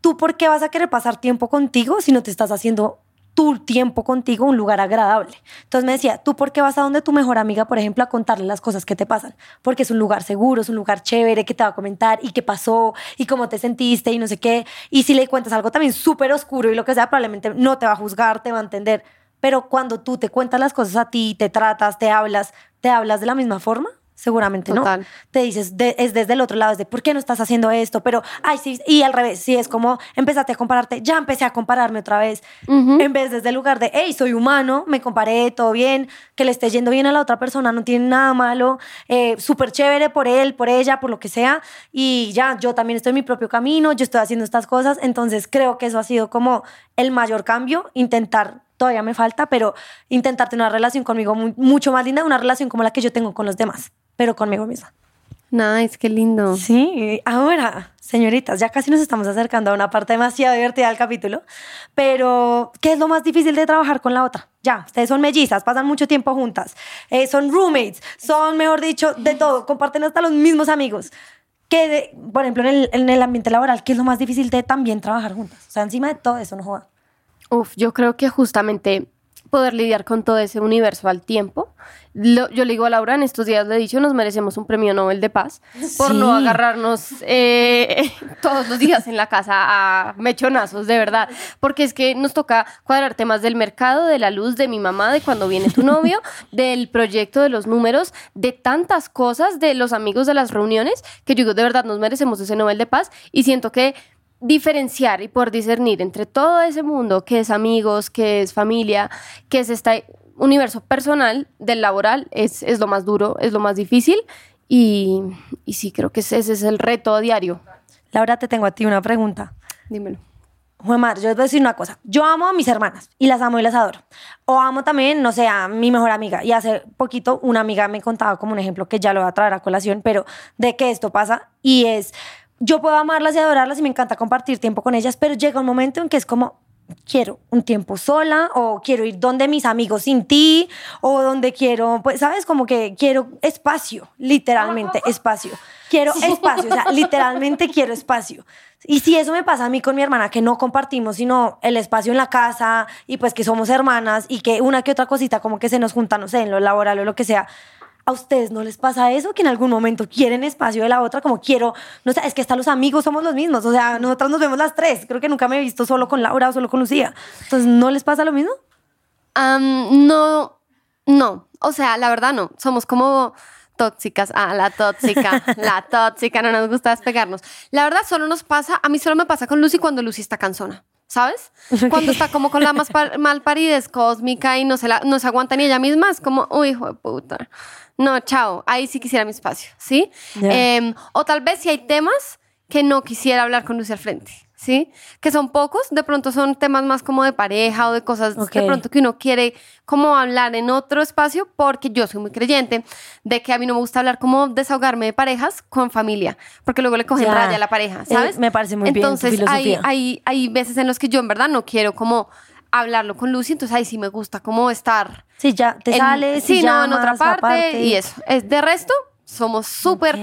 tú por qué vas a querer pasar tiempo contigo si no te estás haciendo tu tiempo contigo un lugar agradable. Entonces me decía, ¿tú por qué vas a donde tu mejor amiga, por ejemplo, a contarle las cosas que te pasan? Porque es un lugar seguro, es un lugar chévere que te va a comentar y qué pasó y cómo te sentiste y no sé qué. Y si le cuentas algo también súper oscuro y lo que sea, probablemente no te va a juzgar, te va a entender. Pero cuando tú te cuentas las cosas a ti, te tratas, te hablas, ¿te hablas de la misma forma? Seguramente no. Te dices, es desde el otro lado, es de, ¿por qué no estás haciendo esto? Pero, ay, sí, y al revés, sí, es como, empezaste a compararte, ya empecé a compararme otra vez, en vez desde el lugar de, hey, soy humano, me comparé, todo bien, que le esté yendo bien a la otra persona, no tiene nada malo, eh, súper chévere por él, por ella, por lo que sea, y ya, yo también estoy en mi propio camino, yo estoy haciendo estas cosas, entonces creo que eso ha sido como el mayor cambio, intentar todavía me falta, pero intentar tener una relación conmigo mucho más linda, una relación como la que yo tengo con los demás pero conmigo misma. Nice, qué lindo. Sí, ahora, señoritas, ya casi nos estamos acercando a una parte demasiado divertida del capítulo, pero ¿qué es lo más difícil de trabajar con la otra? Ya, ustedes son mellizas, pasan mucho tiempo juntas, eh, son roommates, son, mejor dicho, de todo, comparten hasta los mismos amigos. ¿Qué, por ejemplo, en el, en el ambiente laboral, ¿qué es lo más difícil de también trabajar juntas? O sea, encima de todo eso, no joda. Uf, yo creo que justamente poder lidiar con todo ese universo al tiempo. yo le digo a Laura, en estos días le he dicho, nos merecemos un premio Nobel de Paz por no agarrarnos eh, [laughs] todos los días en la casa a mechonazos, de verdad. Porque es que nos toca cuadrar temas del mercado, de la luz, de mi mamá, de cuando viene tu novio, [laughs] del proyecto, de los números, de tantas cosas, de los amigos de las reuniones, que yo digo, de verdad nos merecemos ese Nobel de Paz y siento que diferenciar y por discernir entre todo ese mundo que es amigos, que es familia, que es este universo personal del laboral, es, es lo más duro, es lo más difícil y, y sí, creo que ese, es el reto diario. Laura, te tengo a ti una pregunta. Dímelo. Juan Mar, yo les voy a decir una cosa. Yo amo a mis hermanas y las amo y las adoro. O amo también, no sé, a mi mejor amiga. Y hace poquito una amiga me contaba como un ejemplo que ya lo voy a traer a colación, pero de que esto pasa y es yo puedo amarlas y adorarlas y me encanta compartir tiempo con ellas, pero llega un momento en que es como, quiero un tiempo sola o quiero ir donde mis amigos sin ti o donde quiero, pues, ¿sabes? Como que quiero espacio, literalmente espacio. Quiero espacio, o sea, literalmente [laughs] quiero espacio. Y si eso me pasa a mí con mi hermana, que no compartimos sino el espacio en la casa y pues que somos hermanas y que una que otra cosita como que se nos junta, no sé, en lo laboral o lo que sea, ¿A ustedes no les pasa eso? Que en algún momento quieren espacio de la otra, como quiero, no sé, es que hasta los amigos somos los mismos, o sea, nosotros nos vemos las tres, creo que nunca me he visto solo con Laura o solo con Lucía. Entonces, ¿no les pasa lo mismo? no, no, o sea, la verdad no, somos como tóxicas, ah, la tóxica, [laughs] la tóxica, no nos gusta despegarnos. La verdad solo nos pasa, a mí solo me pasa con Lucy cuando Lucy está cansona. ¿Sabes? Cuando está como con la más [laughs] malparidez cósmica y no se, la, no se aguanta ni ella misma, es como, uy, hijo de puta no, chao, ahí sí quisiera mi espacio, ¿sí? Em, o tal vez si hay temas que no quisiera hablar con Lucy al frente, ¿sí? Que son pocos, de pronto son temas más como de pareja o de cosas de pronto que uno quiere como hablar en otro espacio, porque yo soy muy creyente de que a mí no me gusta hablar como desahogarme de parejas con familia, porque luego le cogen raya a la pareja, eh, ¿sabes? me parece muy Entonces, bien. Entonces, hay, hay, hay veces en los que yo en verdad no quiero como hablarlo con Lucy, entonces ahí sí me gusta como estar. Sí, ya te sales. Sí, no, en otra parte, y eso. Es, de resto, somos súper,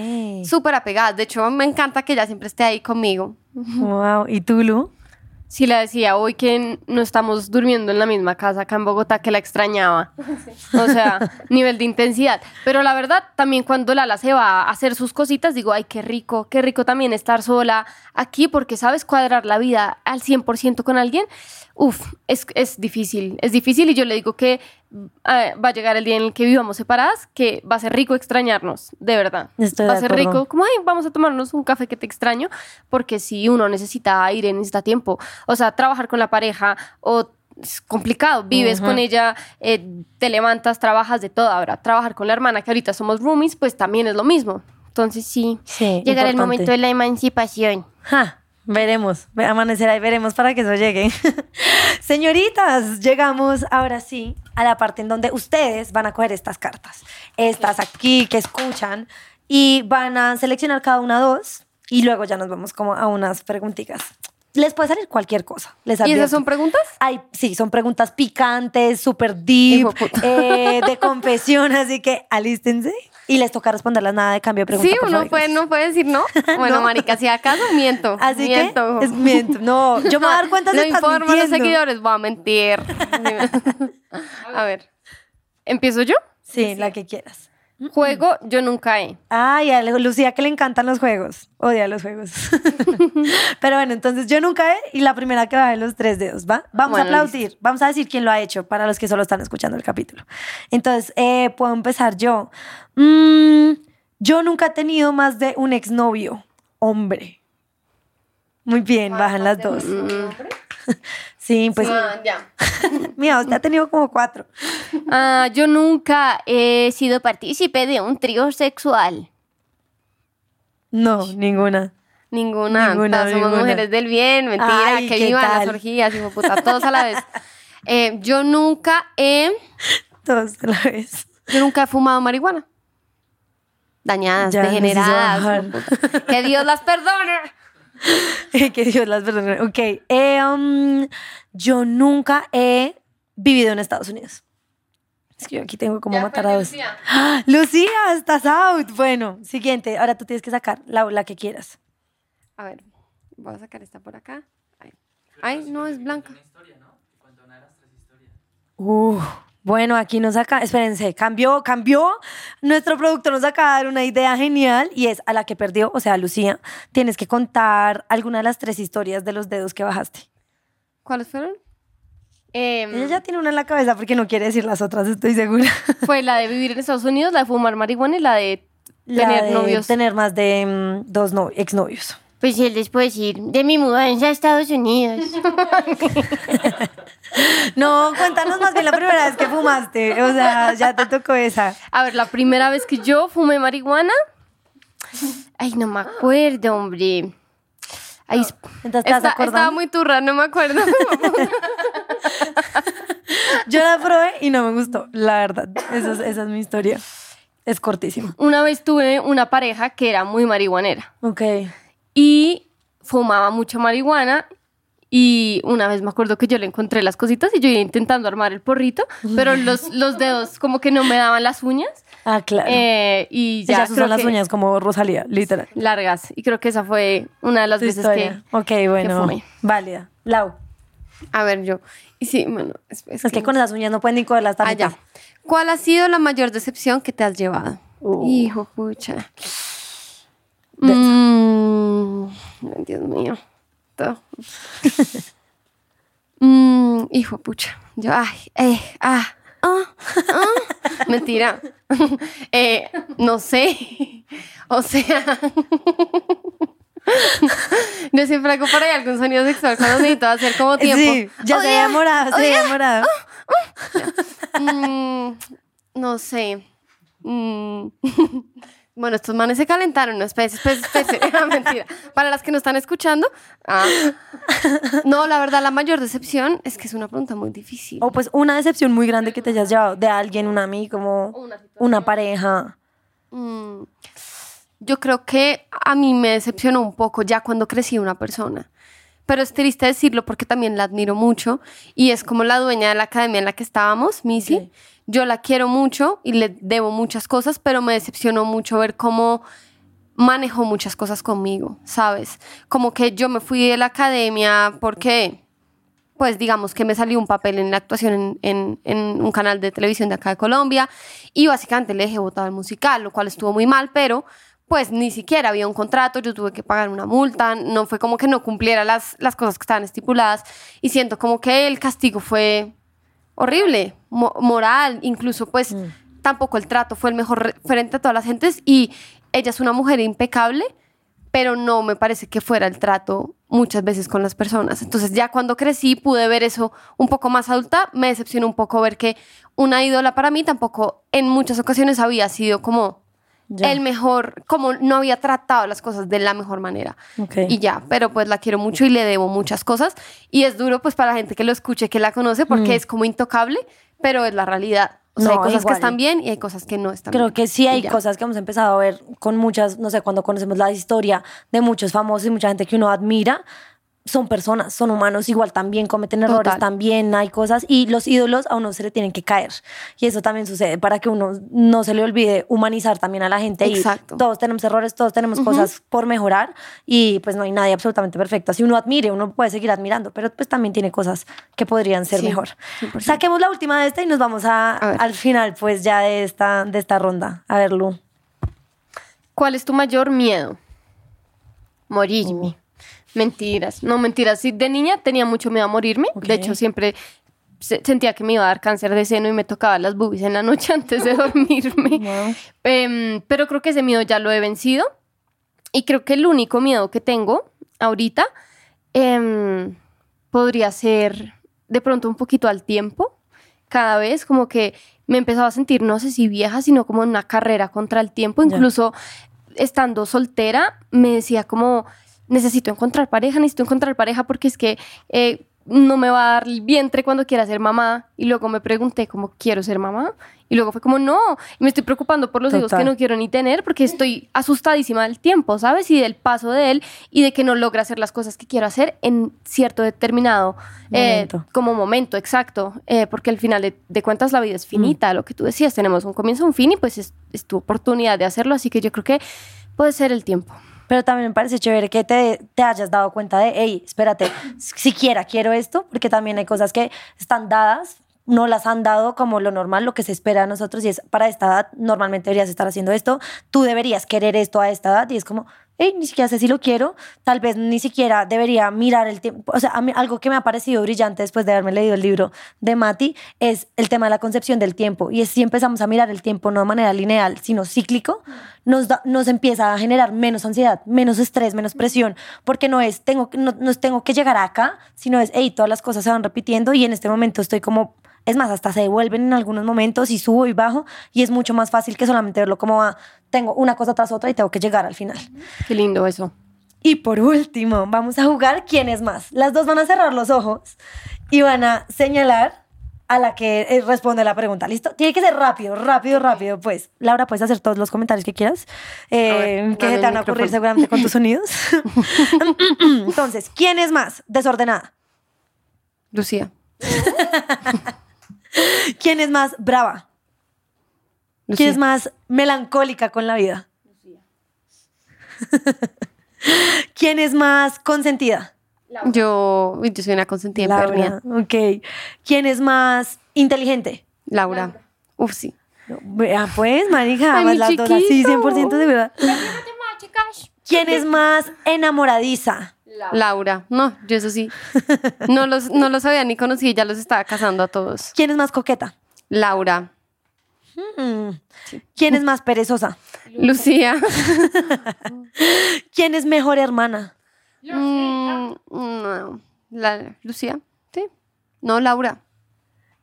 súper apegadas. De hecho, me encanta que ella siempre esté ahí conmigo. Wow. ¿Y tú, Lu? Sí, la decía hoy que no estamos durmiendo en la misma casa acá en Bogotá que la extrañaba. O sea, nivel de intensidad. Pero la verdad, también cuando Lala se va a hacer sus cositas, digo, ay, qué rico, qué rico también estar sola aquí porque sabes cuadrar la vida al 100% con alguien Uf, es, es, difícil, es difícil y yo le digo que eh, va a llegar el día en el que vivamos separadas, que va a ser rico extrañarnos, de verdad. va a ser rico, como, ay, vamos a tomarnos un café que te extraño, porque si uno necesita aire, necesita tiempo, o sea, trabajar con la pareja o es complicado, vives con ella, eh, te levantas, trabajas de todo. Ahora, trabajar con la hermana, que ahorita somos roomies, pues también es lo mismo. Entonces sí, sí llegará el momento de la emancipación. Ja. Veremos, amanecerá y veremos para que eso llegue. [laughs] Señoritas, llegamos ahora sí a la parte en donde ustedes van a coger estas cartas, estas aquí que escuchan, y van a seleccionar cada una dos, y luego ya nos vamos como a unas preguntitas. Les puede salir cualquier cosa. Les ¿Y esas son preguntas? Ay, sí, son preguntas picantes, súper deep, eh, de confesión, así que alístense y les toca responderlas nada de cambio de pregunta. Sí, uno puede, no puede decir no. [laughs] Bueno, marica, si acaso miento. Así miento. que es miento. No, yo me voy a dar cuenta de No informo a los seguidores, voy a mentir. [laughs] a ver, ¿empiezo yo? Sí, la que quieras. Juego, yo nunca he. Ay, a Lucía que le encantan los juegos. Odia los juegos. [laughs] Pero bueno, entonces yo nunca he y la primera que va de los tres dedos, ¿va? Vamos a aplaudir. Vamos a decir quién lo ha hecho para los que solo están escuchando el capítulo. Entonces, eh, puedo empezar yo. Mm, yo nunca he tenido más de un exnovio, hombre. Muy bien, bajan las dos. [laughs] Sí, pues. Ah, ya. [laughs] Mira, usted ha tenido como cuatro. Ah, yo nunca he sido partícipe de un trío sexual. No, ninguna. Ninguna. Ninguna somos mujeres del bien, mentira, que vivan las orgías, hijo puta, todos a la vez. [laughs] Eh, yo nunca he. Todos a la vez. Yo nunca he fumado marihuana. Dañadas, degeneradas. Que Dios las perdone. [laughs] que Dios las perdone. Ok. Eh, um, yo nunca he vivido en Estados Unidos. Es que yo aquí tengo como matar a dos. Lucía. Lucía, estás out. Bueno, siguiente. Ahora tú tienes que sacar la, la que quieras. A ver, voy a sacar esta por acá. Ay, no, es blanca. Uh. Bueno, aquí nos acaba, espérense, cambió, cambió. Nuestro productor nos acaba de dar una idea genial y es a la que perdió, o sea, Lucía, tienes que contar alguna de las tres historias de los dedos que bajaste. ¿Cuáles fueron? Em, Ella ya tiene una en la cabeza porque no quiere decir las otras, estoy segura. [laughs] Fue la de vivir en Estados Unidos, la de fumar marihuana y la de tener novios. Tener más de mm, dos no, exnovios. Pues él les puede decir, de mi mudanza a Estados Unidos. [laughs] no, cuéntanos más bien la primera vez que fumaste. O sea, ya te tocó esa. A ver, la primera vez que yo fumé marihuana. Ay, no me acuerdo, hombre. Ay, estaba muy turra, no me acuerdo. [laughs] yo la probé y no me gustó, la verdad. Esa es, esa es mi historia. Es cortísima. Una vez tuve una pareja que era muy marihuanera. Ok y fumaba mucho marihuana y una vez me acuerdo que yo le encontré las cositas y yo iba intentando armar el porrito, pero los, los dedos como que no me daban las uñas. Ah, claro. Eh, y ya Ellas creo usan las que- uñas como Rosalía, literal. largas. Y creo que esa fue una de las Tu veces historia. que... Ok, bueno. fumé. Válida. Lau. A ver, yo. Y sí, bueno, es, es Es que con esas uñas no pueden ni cogerlas tan ya. ¿Cuál ha sido la mayor decepción que te has llevado? Uh. Hijo, pucha. Mm, Dios mío. Todo. [laughs] Mm, hijo, pucha. Yo, ay, eh, ah, ah, ah. Mentira. [laughs] Eh, no sé. O sea. [laughs] Yo siempre hago por ahí algún sonido sexual cuando necesito hacer como tiempo. Sí, ya se Oye, había se había demorado. Mm, no sé. Mm. Bueno, estos manes se calentaron, no, espérese, espérese. Ah, Mentira. Para las que no están escuchando. ah. No, la verdad, la mayor decepción es que es una pregunta muy difícil. O pues una decepción muy grande que te hayas llevado de alguien, un amigo, como una pareja. Mm, Yo creo que a mí me decepcionó un poco ya cuando crecí una persona. Pero es triste decirlo porque también la admiro mucho y es como la dueña de la academia en la que estábamos, Missy. Ok. Yo la quiero mucho y le debo muchas cosas, pero me decepcionó mucho ver cómo manejó muchas cosas conmigo, ¿sabes? Como que yo me fui de la academia porque, pues digamos que me salió un papel en la actuación en, un canal de televisión de acá de Colombia y básicamente le dejé votado el musical, lo cual estuvo muy mal, pero pues ni siquiera había un contrato, yo tuve que pagar una multa, no fue como que no cumpliera las, las cosas que estaban estipuladas y siento como que el castigo fue horrible, mo- moral, incluso pues tampoco el trato fue el mejor re- frente a todas las gentes y ella es una mujer impecable, pero no me parece que fuera el trato muchas veces con las personas. Entonces ya cuando crecí pude ver eso un poco más adulta, me decepcionó un poco ver que una ídola para mí tampoco en muchas ocasiones había sido como Ya. el mejor, como no había tratado las cosas de la mejor manera. Ok. Y ya, pero pues la quiero mucho y le debo muchas cosas. Y es duro pues para la gente que lo escuche, que la conoce, porque es como intocable, pero es la realidad. O sea, Mm. No, hay cosas igual. que están bien y hay cosas que no están Creo bien. que sí hay cosas que hemos empezado a ver con muchas, no sé, cuando conocemos la historia de muchos famosos y mucha gente que uno admira, son personas, son humanos, igual también cometen errores, también hay cosas y los ídolos a uno se le tienen que caer. Y eso también sucede para que uno no se le olvide humanizar también a la gente. Exacto. Y todos tenemos errores, todos tenemos cosas por mejorar y pues no hay nadie absolutamente perfecto. Si uno admire, uno puede seguir admirando, pero pues también tiene cosas que podrían ser Sí, mejor. 100%. Saquemos la última de esta y nos vamos a, al final pues ya de esta, de esta ronda. A ver, Lu. ¿Cuál es tu mayor miedo? Morirme. Mentiras. No, mentiras. Sí, de niña tenía mucho miedo a morirme. De hecho, siempre se- sentía que me iba a dar cáncer de seno y me tocaba las boobies en la noche [laughs] antes de dormirme. Wow. Em, pero creo que ese miedo ya lo he vencido. Y creo que el único miedo que tengo ahorita em, podría ser de pronto un poquito al tiempo. Cada vez como que me empezaba a sentir, no sé si vieja, sino como en una carrera contra el tiempo. Incluso estando soltera, me decía como, necesito encontrar pareja, necesito encontrar pareja porque es que eh, no me va a dar el vientre cuando quiera ser mamá. Y luego me pregunté como, ¿quiero ser mamá? Y luego fue como, no, y me estoy preocupando por los hijos que no quiero ni tener porque estoy asustadísima del tiempo, ¿sabes? Y del paso de él y de que no logra hacer las cosas que quiero hacer en cierto determinado eh, Momento. como momento, exacto. Eh, porque al final de, de cuentas la vida es finita, lo que tú decías, tenemos un comienzo, un fin y pues es, es tu oportunidad de hacerlo, así que yo creo que puede ser el tiempo. Pero también me parece chévere que te, te hayas dado cuenta de, hey, espérate, siquiera quiero esto, porque también hay cosas que están dadas, no las han dado como lo normal, lo que se espera de nosotros, y es para esta edad, normalmente deberías estar haciendo esto, tú deberías querer esto a esta edad, y es como, ni siquiera sé si lo quiero, tal vez ni siquiera debería mirar el tiempo. O sea, algo que me ha parecido brillante después de haberme leído el libro de Mati es el tema de la concepción del tiempo. Y es si empezamos a mirar el tiempo no de manera lineal, sino cíclico, nos, nos empieza a generar menos ansiedad, menos estrés, menos presión, porque no es, tengo, no, no tengo que llegar acá, sino es, hey, todas las cosas se van repitiendo y en este momento estoy como es más, hasta se devuelven en algunos momentos y subo y bajo y es mucho más fácil que solamente verlo como va, tengo una cosa tras otra y tengo que llegar al final. Qué lindo eso. Y por último, vamos a jugar quién es más. Las dos van a cerrar los ojos y van a señalar a la que eh, responde la pregunta. ¿Listo? Tiene que ser rápido, rápido, rápido. Pues, Laura, puedes hacer todos los comentarios que quieras, eh, que se te van a ocurrir seguramente con tus [laughs] sonidos. [laughs] Entonces, ¿quién es más desordenada? Lucía. [laughs] ¿Quién es más brava? ¿Quién es más melancólica con la vida? Lucía. [laughs] ¿Quién es más consentida? Yo, yo soy una consentida Laura, ok. ¿Quién es más inteligente? Laura. Uf, sí. Vea, pues, manija, más las dos así, 100% de verdad. ¿Quién es más enamoradiza? Laura. No, yo eso sí. No [laughs] los, no los había ni conocido, ya los estaba casando a todos. ¿Quién es más coqueta? Laura. Hmm. ¿Quién es más perezosa? Lucía. [laughs] ¿Quién es mejor hermana? Mm, no. La, Lucía. Sí. No, Laura.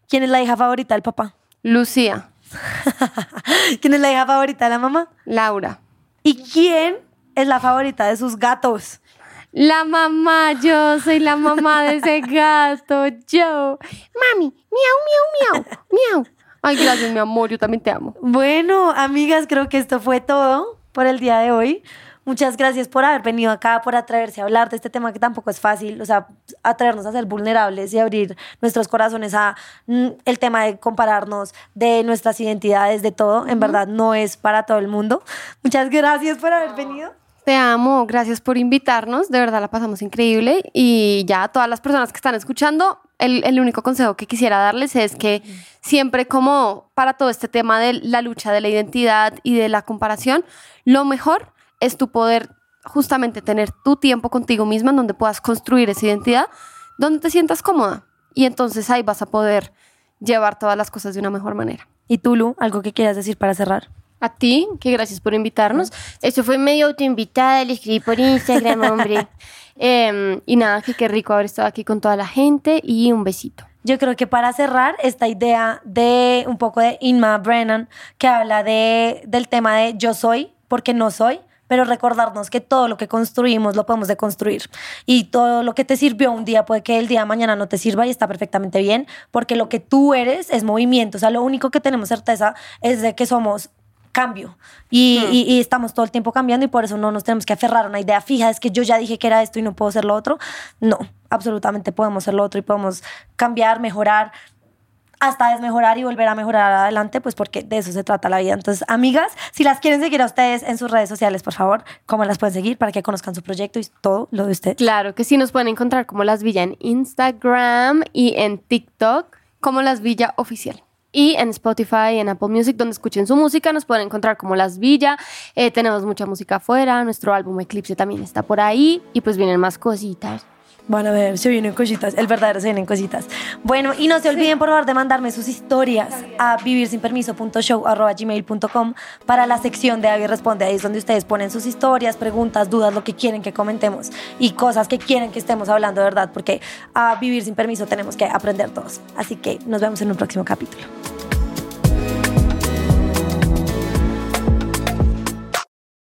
¿Quién es la hija favorita del papá? Lucía. [laughs] ¿Quién es la hija favorita de la mamá? Laura. ¿Y quién es la favorita de sus gatos? La mamá, yo soy la mamá de ese gato, yo. Mami, miau, miau, miau, miau. Ay, gracias, mi amor, yo también te amo. Bueno, amigas, creo que esto fue todo por el día de hoy. Muchas gracias por haber venido acá, por atreverse a hablar de este tema que tampoco es fácil, o sea, atrevernos a ser vulnerables y abrir nuestros corazones a mm, el tema de compararnos, de nuestras identidades, de todo. En verdad, no es para todo el mundo. Muchas gracias por haber venido. Te amo, gracias por invitarnos, de verdad la pasamos increíble y ya a todas las personas que están escuchando, el, el, único consejo que quisiera darles es que siempre como para todo este tema de la lucha de la identidad y de la comparación, lo mejor es tu poder justamente tener tu tiempo contigo misma en donde puedas construir esa identidad, donde te sientas cómoda y entonces ahí vas a poder llevar todas las cosas de una mejor manera. ¿Y tú, algo que quieras decir para cerrar? A ti, que gracias por invitarnos. Eso fue medio autoinvitada, le escribí por Instagram, hombre. [laughs] Em, y nada, que qué rico haber estado aquí con toda la gente y un besito. Yo creo que para cerrar esta idea de un poco de Inma Brennan, que habla de, del tema de yo soy porque no soy, pero recordarnos que todo lo que construimos lo podemos deconstruir y todo lo que te sirvió un día puede que el día de mañana no te sirva y está perfectamente bien, porque lo que tú eres es movimiento, o sea, lo único que tenemos certeza es de que somos cambio y, y, estamos todo el tiempo cambiando y por eso no nos tenemos que aferrar a una idea fija, es que yo ya dije que era esto y no puedo ser lo otro. No, absolutamente podemos ser lo otro y podemos cambiar, mejorar hasta desmejorar y volver a mejorar adelante, pues porque de eso se trata la vida. Entonces, amigas, si las quieren seguir a ustedes en sus redes sociales, por favor, ¿cómo las pueden seguir para que conozcan su proyecto y todo lo de ustedes? Claro que sí, nos pueden encontrar como Las Villa en Instagram y en TikTok como Las Villa Oficial. Y en Spotify, en Apple Music, donde escuchen su música, nos pueden encontrar como Las Villa. Eh, tenemos mucha música afuera, nuestro álbum Eclipse también está por ahí y pues vienen más cositas. Van a ver, se vienen cositas, el verdadero se vienen cositas. Bueno, y no se olviden por favor de mandarme sus historias a vivirsinpermiso.show.gmail.com para la sección de Avi Responde. Ahí es donde ustedes ponen sus historias, preguntas, dudas, lo que quieren que comentemos y cosas que quieren que estemos hablando, de ¿verdad? Porque a Vivir Sin Permiso tenemos que aprender todos. Así que nos vemos en un próximo capítulo.